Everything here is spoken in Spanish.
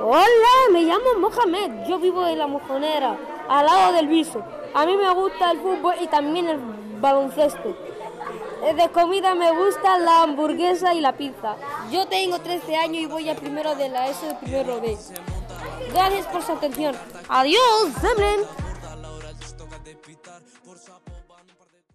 Hola, me llamo Mohamed, yo vivo en La Mojonera, al lado del Viso. A mí me gusta el fútbol y también el baloncesto. Eh, de comida me gusta la hamburguesa y la pizza. Yo tengo 13 años y voy al primero de la S de primero B. Gracias por su atención. Adiós, Zemlen.